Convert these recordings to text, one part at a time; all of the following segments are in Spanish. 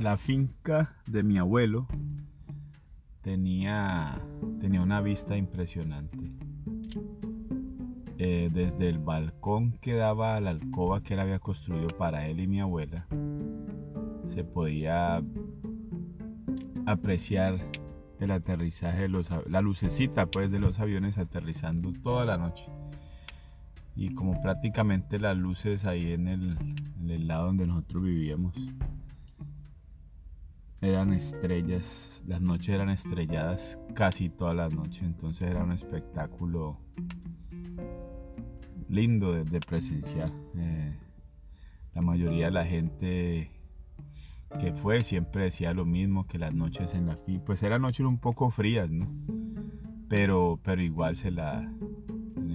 la finca de mi abuelo tenía, tenía una vista impresionante. Eh, desde el balcón que daba a la alcoba que él había construido para él y mi abuela, se podía apreciar el aterrizaje de los, la lucecita pues de los aviones aterrizando toda la noche y como prácticamente las luces ahí en el, en el lado donde nosotros vivíamos eran estrellas, las noches eran estrelladas casi todas las noches, entonces era un espectáculo lindo de, presenciar. Eh, la mayoría de la gente que fue siempre decía lo mismo que las noches en la finca, pues eran noches un poco frías, ¿no? Pero, pero igual se la,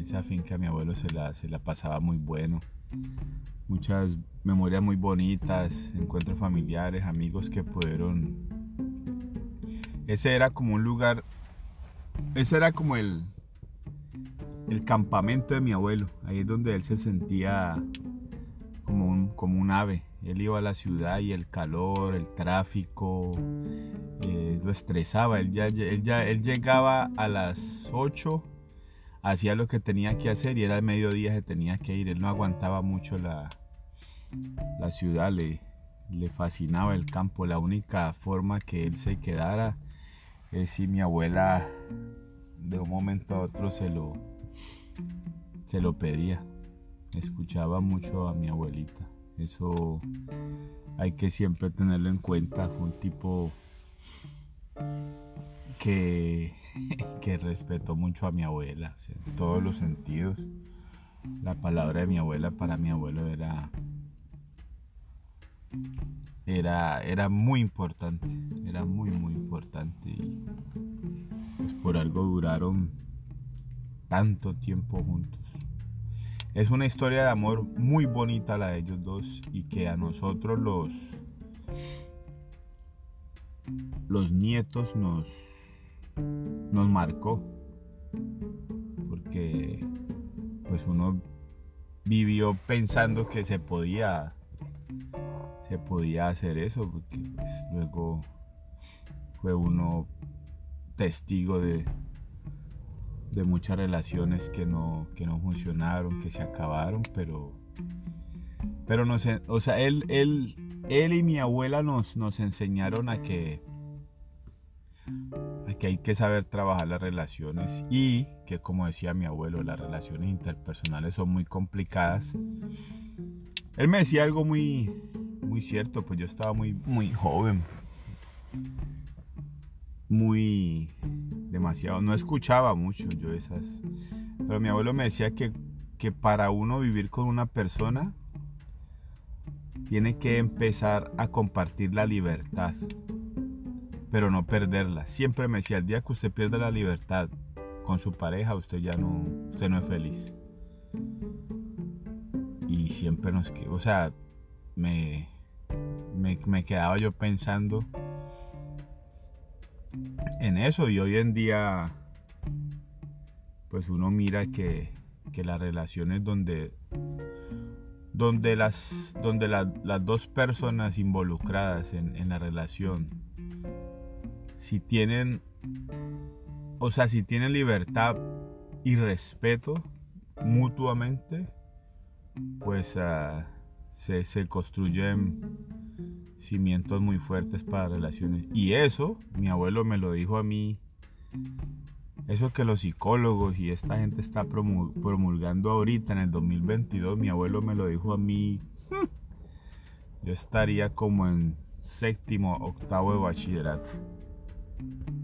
esa finca mi abuelo se la, se la pasaba muy bueno muchas memorias muy bonitas, encuentros familiares, amigos que pudieron... Ese era como un lugar, ese era como el, el campamento de mi abuelo, ahí es donde él se sentía como un, como un ave. Él iba a la ciudad y el calor, el tráfico, eh, lo estresaba. Él, ya, él, ya, él llegaba a las 8 hacía lo que tenía que hacer y era el mediodía se tenía que ir. Él no aguantaba mucho la, la ciudad, le, le fascinaba el campo. La única forma que él se quedara es si mi abuela de un momento a otro se lo, se lo pedía. Escuchaba mucho a mi abuelita. Eso hay que siempre tenerlo en cuenta. Fue un tipo que que respetó mucho a mi abuela, en todos los sentidos. La palabra de mi abuela para mi abuelo era, era, era muy importante, era muy, muy importante. Y pues por algo duraron tanto tiempo juntos. Es una historia de amor muy bonita la de ellos dos y que a nosotros los, los nietos nos, nos marcó. Porque pues uno vivió pensando que se podía se podía hacer eso porque pues, luego fue uno testigo de de muchas relaciones que no que no funcionaron que se acabaron pero pero no sé o sea él él él y mi abuela nos nos enseñaron a que que hay que saber trabajar las relaciones y que como decía mi abuelo, las relaciones interpersonales son muy complicadas. Él me decía algo muy, muy cierto, pues yo estaba muy, muy joven, muy demasiado, no escuchaba mucho yo esas, pero mi abuelo me decía que, que para uno vivir con una persona tiene que empezar a compartir la libertad pero no perderla. Siempre me decía, el día que usted pierde la libertad con su pareja, usted ya no, usted no es feliz. Y siempre nos, o sea, me, me, me quedaba yo pensando en eso y hoy en día pues uno mira que, que las relaciones donde donde las donde las dos personas involucradas en, en la relación si tienen, o sea, si tienen libertad y respeto mutuamente, pues ah, se, construyen cimientos muy fuertes para relaciones. Y eso, mi abuelo me lo dijo a mí, eso que los psicólogos y esta gente está promulgando ahorita en el 2022, mi abuelo me lo dijo a mí, yo estaría como en séptimo, octavo de bachillerato. Thank you.